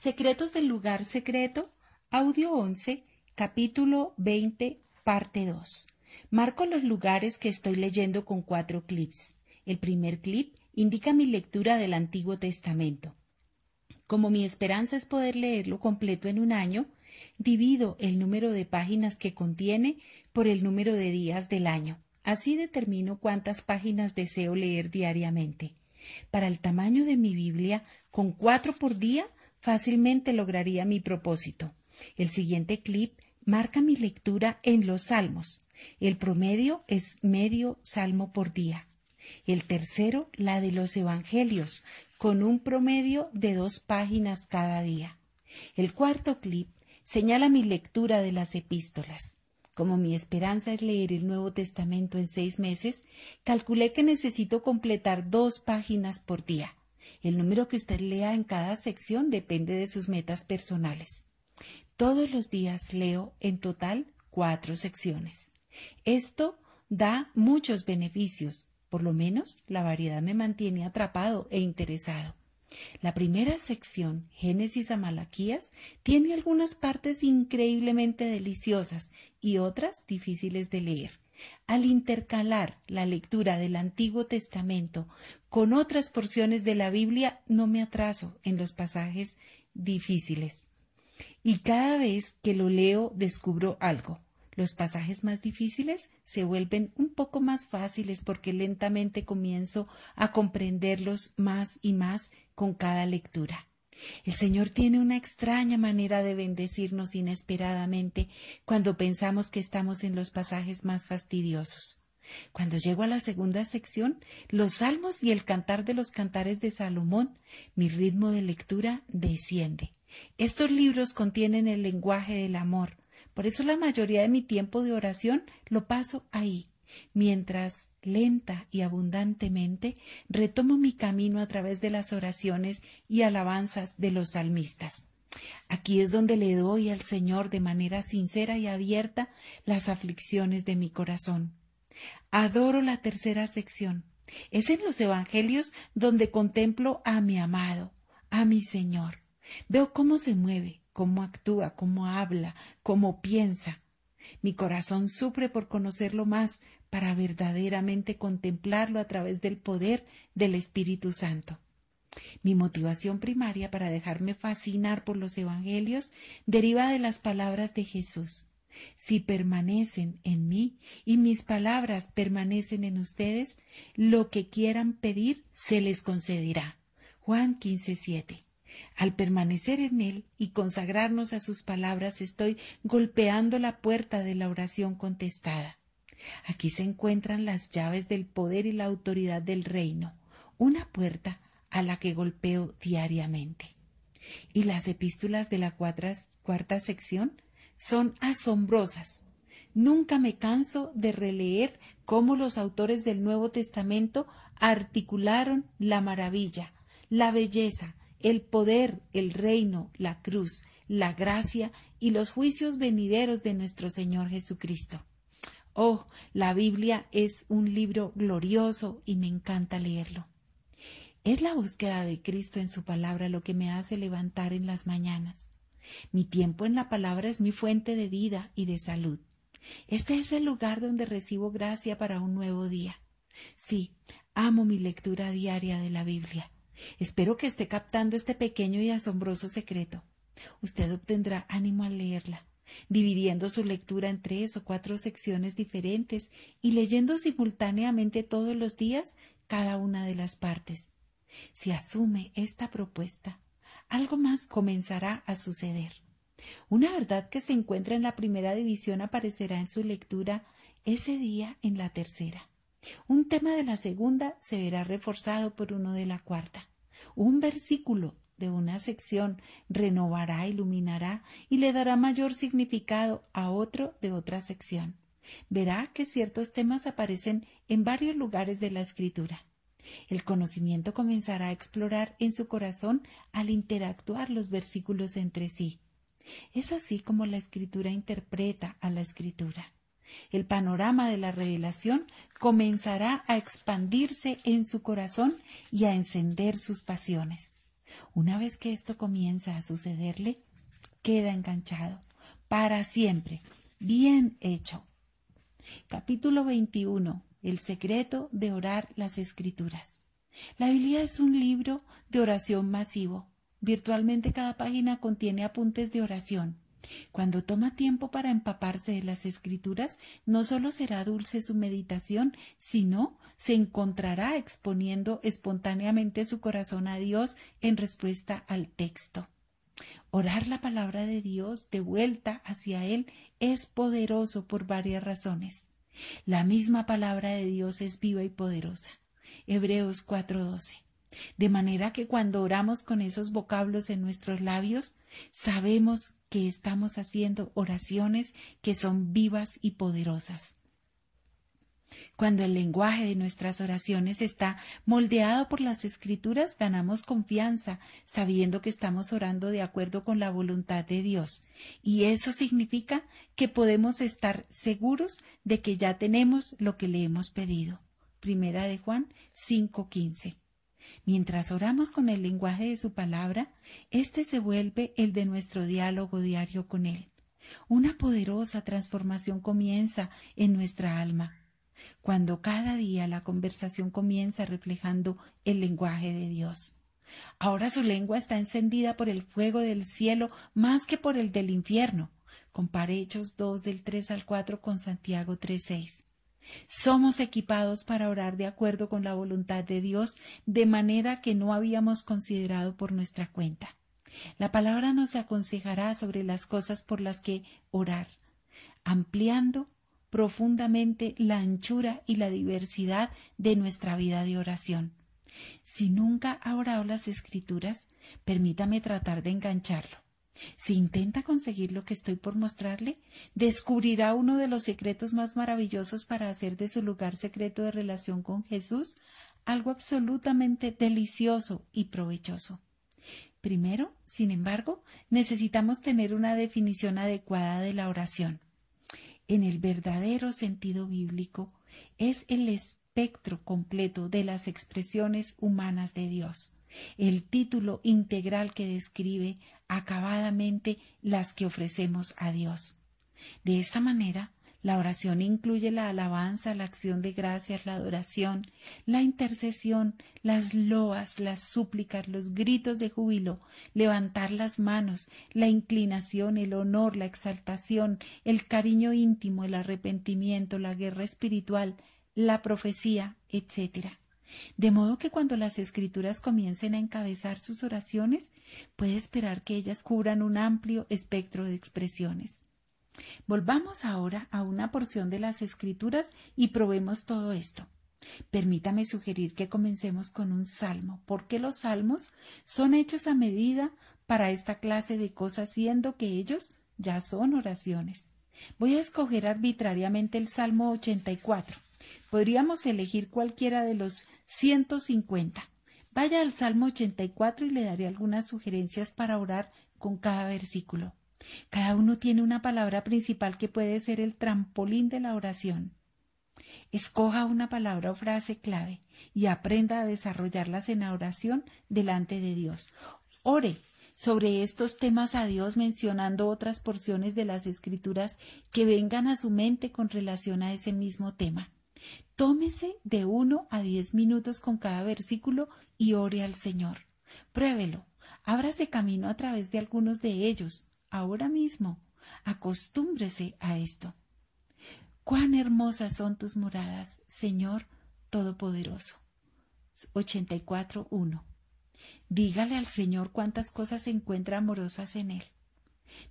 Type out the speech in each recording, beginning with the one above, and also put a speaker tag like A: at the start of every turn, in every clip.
A: Secretos del lugar secreto, audio 11, capítulo 20, parte 2. Marco los lugares que estoy leyendo con cuatro clips. El primer clip indica mi lectura del Antiguo Testamento. Como mi esperanza es poder leerlo completo en un año, divido el número de páginas que contiene por el número de días del año. Así determino cuántas páginas deseo leer diariamente. Para el tamaño de mi Biblia, con cuatro por día, fácilmente lograría mi propósito. El siguiente clip marca mi lectura en los salmos. El promedio es medio salmo por día. El tercero, la de los evangelios, con un promedio de dos páginas cada día. El cuarto clip señala mi lectura de las epístolas. Como mi esperanza es leer el Nuevo Testamento en seis meses, calculé que necesito completar dos páginas por día. El número que usted lea en cada sección depende de sus metas personales. Todos los días leo en total cuatro secciones. Esto da muchos beneficios. Por lo menos la variedad me mantiene atrapado e interesado. La primera sección, Génesis a Malaquías, tiene algunas partes increíblemente deliciosas y otras difíciles de leer. Al intercalar la lectura del Antiguo Testamento con otras porciones de la Biblia, no me atraso en los pasajes difíciles. Y cada vez que lo leo descubro algo. Los pasajes más difíciles se vuelven un poco más fáciles porque lentamente comienzo a comprenderlos más y más con cada lectura. El Señor tiene una extraña manera de bendecirnos inesperadamente cuando pensamos que estamos en los pasajes más fastidiosos. Cuando llego a la segunda sección, los salmos y el cantar de los cantares de Salomón, mi ritmo de lectura desciende. Estos libros contienen el lenguaje del amor, por eso la mayoría de mi tiempo de oración lo paso ahí, mientras lenta y abundantemente retomo mi camino a través de las oraciones y alabanzas de los salmistas. Aquí es donde le doy al Señor de manera sincera y abierta las aflicciones de mi corazón. Adoro la tercera sección. Es en los Evangelios donde contemplo a mi amado, a mi Señor. Veo cómo se mueve, cómo actúa, cómo habla, cómo piensa. Mi corazón sufre por conocerlo más para verdaderamente contemplarlo a través del poder del Espíritu Santo. Mi motivación primaria para dejarme fascinar por los Evangelios deriva de las palabras de Jesús. Si permanecen en mí y mis palabras permanecen en ustedes, lo que quieran pedir se les concederá. Juan 15, al permanecer en Él y consagrarnos a sus palabras, estoy golpeando la puerta de la oración contestada. Aquí se encuentran las llaves del poder y la autoridad del reino, una puerta a la que golpeo diariamente. Y las epístolas de la cuarta sección son asombrosas. Nunca me canso de releer cómo los autores del Nuevo Testamento articularon la maravilla, la belleza, el poder, el reino, la cruz, la gracia y los juicios venideros de nuestro Señor Jesucristo. Oh, la Biblia es un libro glorioso y me encanta leerlo. Es la búsqueda de Cristo en su palabra lo que me hace levantar en las mañanas. Mi tiempo en la palabra es mi fuente de vida y de salud. Este es el lugar donde recibo gracia para un nuevo día. Sí, amo mi lectura diaria de la Biblia. Espero que esté captando este pequeño y asombroso secreto. Usted obtendrá ánimo al leerla, dividiendo su lectura en tres o cuatro secciones diferentes y leyendo simultáneamente todos los días cada una de las partes. Si asume esta propuesta, algo más comenzará a suceder. Una verdad que se encuentra en la primera división aparecerá en su lectura ese día en la tercera. Un tema de la segunda se verá reforzado por uno de la cuarta. Un versículo de una sección renovará, iluminará y le dará mayor significado a otro de otra sección. Verá que ciertos temas aparecen en varios lugares de la escritura. El conocimiento comenzará a explorar en su corazón al interactuar los versículos entre sí. Es así como la escritura interpreta a la escritura. El panorama de la revelación comenzará a expandirse en su corazón y a encender sus pasiones. Una vez que esto comienza a sucederle, queda enganchado para siempre. Bien hecho. Capítulo 21. El secreto de orar las escrituras. La Biblia es un libro de oración masivo. Virtualmente cada página contiene apuntes de oración. Cuando toma tiempo para empaparse de las escrituras, no solo será dulce su meditación, sino se encontrará exponiendo espontáneamente su corazón a Dios en respuesta al texto. Orar la palabra de Dios de vuelta hacia Él es poderoso por varias razones. La misma palabra de Dios es viva y poderosa. Hebreos 4:12. De manera que cuando oramos con esos vocablos en nuestros labios, sabemos que estamos haciendo oraciones que son vivas y poderosas. Cuando el lenguaje de nuestras oraciones está moldeado por las escrituras, ganamos confianza, sabiendo que estamos orando de acuerdo con la voluntad de Dios. Y eso significa que podemos estar seguros de que ya tenemos lo que le hemos pedido. Primera de Juan 5:15. Mientras oramos con el lenguaje de su palabra, éste se vuelve el de nuestro diálogo diario con Él. Una poderosa transformación comienza en nuestra alma. Cuando cada día la conversación comienza reflejando el lenguaje de Dios. Ahora su lengua está encendida por el fuego del cielo más que por el del infierno. Compare Hechos 2 del 3 al 4 con Santiago 3.6. Somos equipados para orar de acuerdo con la voluntad de Dios de manera que no habíamos considerado por nuestra cuenta. La palabra nos aconsejará sobre las cosas por las que orar, ampliando profundamente la anchura y la diversidad de nuestra vida de oración. Si nunca ha orado las escrituras, permítame tratar de engancharlo. Si intenta conseguir lo que estoy por mostrarle, descubrirá uno de los secretos más maravillosos para hacer de su lugar secreto de relación con Jesús algo absolutamente delicioso y provechoso. Primero, sin embargo, necesitamos tener una definición adecuada de la oración. En el verdadero sentido bíblico, es el espectro completo de las expresiones humanas de Dios, el título integral que describe acabadamente las que ofrecemos a Dios. De esta manera, la oración incluye la alabanza, la acción de gracias, la adoración, la intercesión, las loas, las súplicas, los gritos de júbilo, levantar las manos, la inclinación, el honor, la exaltación, el cariño íntimo, el arrepentimiento, la guerra espiritual, la profecía, etc. De modo que cuando las escrituras comiencen a encabezar sus oraciones, puede esperar que ellas cubran un amplio espectro de expresiones. Volvamos ahora a una porción de las escrituras y probemos todo esto. Permítame sugerir que comencemos con un salmo, porque los salmos son hechos a medida para esta clase de cosas, siendo que ellos ya son oraciones. Voy a escoger arbitrariamente el Salmo 84. Podríamos elegir cualquiera de los 150. Vaya al Salmo 84 y le daré algunas sugerencias para orar con cada versículo. Cada uno tiene una palabra principal que puede ser el trampolín de la oración. Escoja una palabra o frase clave y aprenda a desarrollarlas en la oración delante de Dios. Ore sobre estos temas a Dios mencionando otras porciones de las escrituras que vengan a su mente con relación a ese mismo tema. Tómese de uno a diez minutos con cada versículo y ore al Señor. Pruébelo. Ábrase camino a través de algunos de ellos, ahora mismo. Acostúmbrese a esto. Cuán hermosas son tus moradas, Señor Todopoderoso. 84.1. Dígale al Señor cuántas cosas se encuentra amorosas en Él.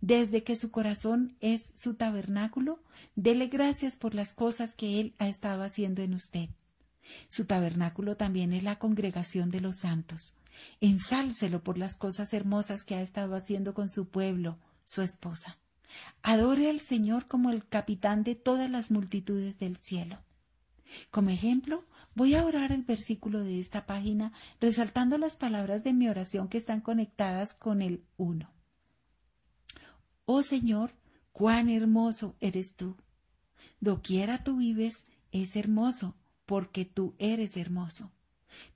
A: Desde que su corazón es su tabernáculo, dele gracias por las cosas que Él ha estado haciendo en usted. Su tabernáculo también es la congregación de los santos. Ensálcelo por las cosas hermosas que ha estado haciendo con su pueblo, su esposa. Adore al Señor como el capitán de todas las multitudes del cielo. Como ejemplo, voy a orar el versículo de esta página resaltando las palabras de mi oración que están conectadas con el uno. Oh Señor, cuán hermoso eres tú. Doquiera tú vives, es hermoso, porque tú eres hermoso.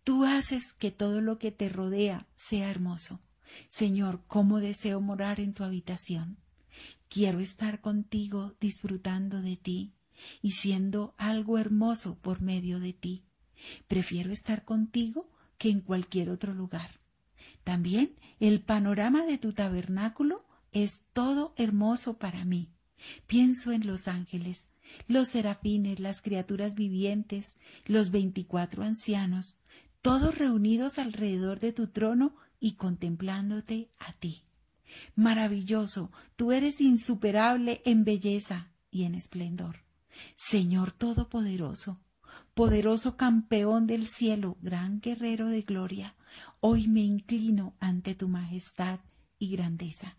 A: Tú haces que todo lo que te rodea sea hermoso. Señor, cómo deseo morar en tu habitación. Quiero estar contigo disfrutando de ti y siendo algo hermoso por medio de ti. Prefiero estar contigo que en cualquier otro lugar. También el panorama de tu tabernáculo es todo hermoso para mí. Pienso en los ángeles, los serafines, las criaturas vivientes, los veinticuatro ancianos, todos reunidos alrededor de tu trono y contemplándote a ti. Maravilloso, tú eres insuperable en belleza y en esplendor. Señor Todopoderoso, poderoso campeón del cielo, gran guerrero de gloria, hoy me inclino ante tu majestad y grandeza.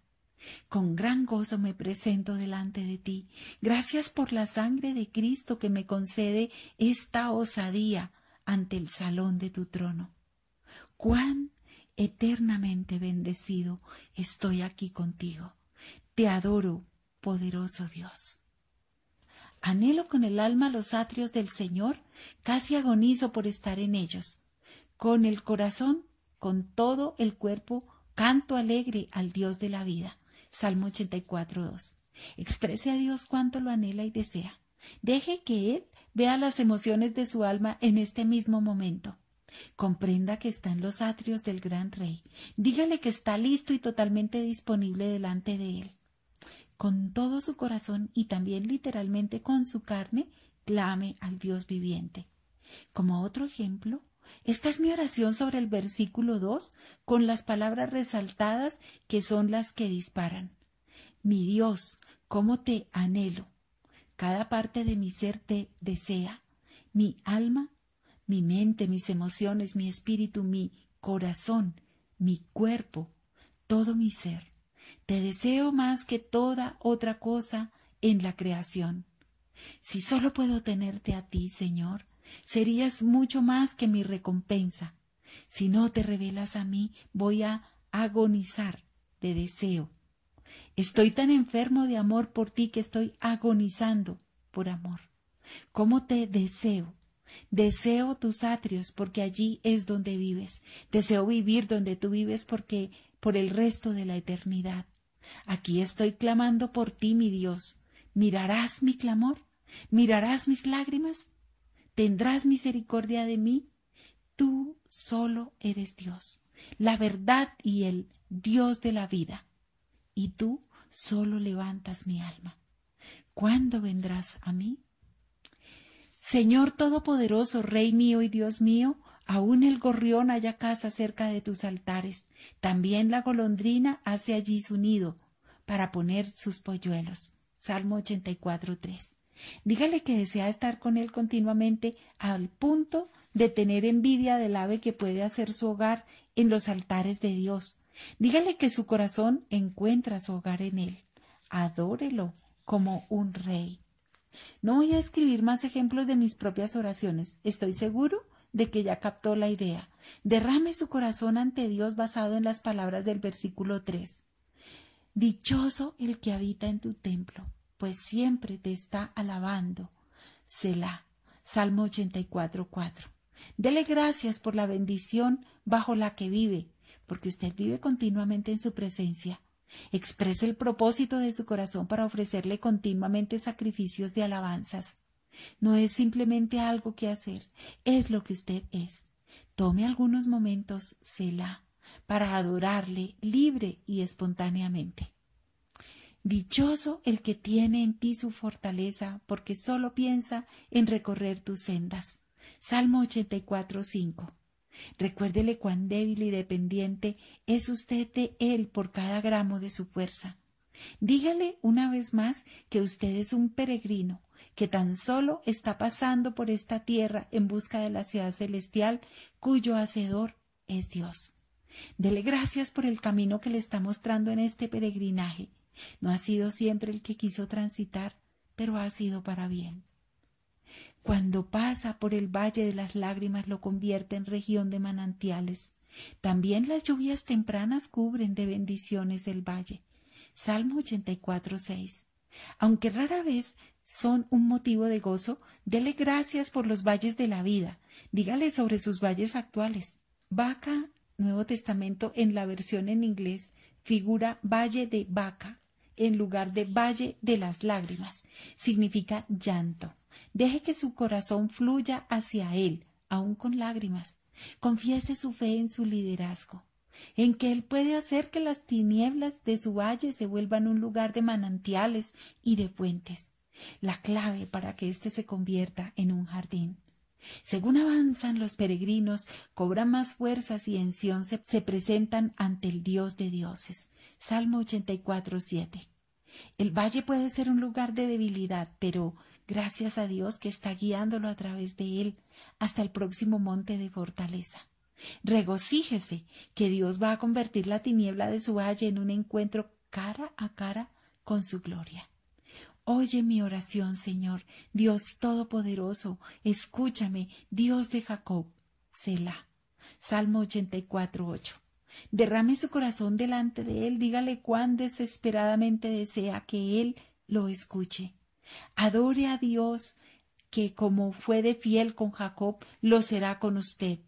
A: Con gran gozo me presento delante de ti. Gracias por la sangre de Cristo que me concede esta osadía ante el salón de tu trono. Cuán eternamente bendecido estoy aquí contigo. Te adoro, poderoso Dios. Anhelo con el alma los atrios del Señor, casi agonizo por estar en ellos. Con el corazón, con todo el cuerpo, canto alegre al Dios de la vida. Salmo 84.2. Exprese a Dios cuánto lo anhela y desea. Deje que Él vea las emociones de su alma en este mismo momento. Comprenda que está en los atrios del gran rey. Dígale que está listo y totalmente disponible delante de Él. Con todo su corazón y también literalmente con su carne, clame al Dios viviente. Como otro ejemplo, esta es mi oración sobre el versículo 2 con las palabras resaltadas que son las que disparan. Mi Dios, cómo te anhelo. Cada parte de mi ser te desea. Mi alma, mi mente, mis emociones, mi espíritu, mi corazón, mi cuerpo, todo mi ser. Te deseo más que toda otra cosa en la creación. Si solo puedo tenerte a ti, Señor, serías mucho más que mi recompensa. Si no te revelas a mí, voy a agonizar de deseo. Estoy tan enfermo de amor por ti que estoy agonizando por amor. ¿Cómo te deseo? Deseo tus atrios porque allí es donde vives. Deseo vivir donde tú vives porque por el resto de la eternidad. Aquí estoy clamando por ti, mi Dios. ¿Mirarás mi clamor? ¿Mirarás mis lágrimas? ¿Tendrás misericordia de mí? Tú solo eres Dios, la verdad y el Dios de la vida. Y tú solo levantas mi alma. ¿Cuándo vendrás a mí? Señor Todopoderoso, Rey mío y Dios mío, aun el gorrión haya casa cerca de tus altares, también la golondrina hace allí su nido para poner sus polluelos. Salmo 84, Dígale que desea estar con él continuamente al punto de tener envidia del ave que puede hacer su hogar en los altares de Dios. Dígale que su corazón encuentra su hogar en él. Adórelo como un rey. No voy a escribir más ejemplos de mis propias oraciones. Estoy seguro de que ya captó la idea. Derrame su corazón ante Dios basado en las palabras del versículo 3. Dichoso el que habita en tu templo pues siempre te está alabando. Selah. Salmo 84, 4. Dele gracias por la bendición bajo la que vive, porque usted vive continuamente en su presencia. Exprese el propósito de su corazón para ofrecerle continuamente sacrificios de alabanzas. No es simplemente algo que hacer, es lo que usted es. Tome algunos momentos, Selah, para adorarle libre y espontáneamente. Dichoso el que tiene en ti su fortaleza, porque solo piensa en recorrer tus sendas. Salmo 84, 5. Recuérdele cuán débil y dependiente es usted de él por cada gramo de su fuerza. Dígale una vez más que usted es un peregrino, que tan solo está pasando por esta tierra en busca de la ciudad celestial, cuyo hacedor es Dios. Dele gracias por el camino que le está mostrando en este peregrinaje no ha sido siempre el que quiso transitar, pero ha sido para bien. Cuando pasa por el valle de las lágrimas lo convierte en región de manantiales. También las lluvias tempranas cubren de bendiciones el valle. Salmo 84, 6. Aunque rara vez son un motivo de gozo, dele gracias por los valles de la vida. Dígale sobre sus valles actuales. Vaca, Nuevo Testamento, en la versión en inglés, figura valle de vaca en lugar de valle de las lágrimas. Significa llanto. Deje que su corazón fluya hacia él, aun con lágrimas. Confiese su fe en su liderazgo, en que él puede hacer que las tinieblas de su valle se vuelvan un lugar de manantiales y de fuentes la clave para que éste se convierta en un jardín. Según avanzan los peregrinos, cobran más fuerzas y en Sión se, presentan ante el Dios de dioses. Salmo 84, 7. El valle puede ser un lugar de debilidad, pero gracias a Dios que está guiándolo a través de él hasta el próximo monte de fortaleza. Regocíjese que Dios va a convertir la tiniebla de su valle en un encuentro cara a cara con su gloria. Oye mi oración, Señor, Dios Todopoderoso, escúchame, Dios de Jacob. Selah. Salmo 84, 8. Derrame su corazón delante de él, dígale cuán desesperadamente desea que él lo escuche. Adore a Dios, que como fue de fiel con Jacob, lo será con usted.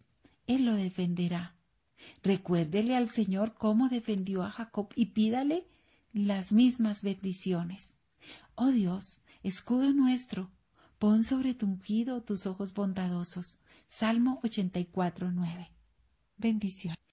A: Él lo defenderá. Recuérdele al Señor cómo defendió a Jacob y pídale las mismas bendiciones. Oh Dios, escudo nuestro, pon sobre tu ungido tus ojos bondadosos. Salmo 84, 9. Bendición.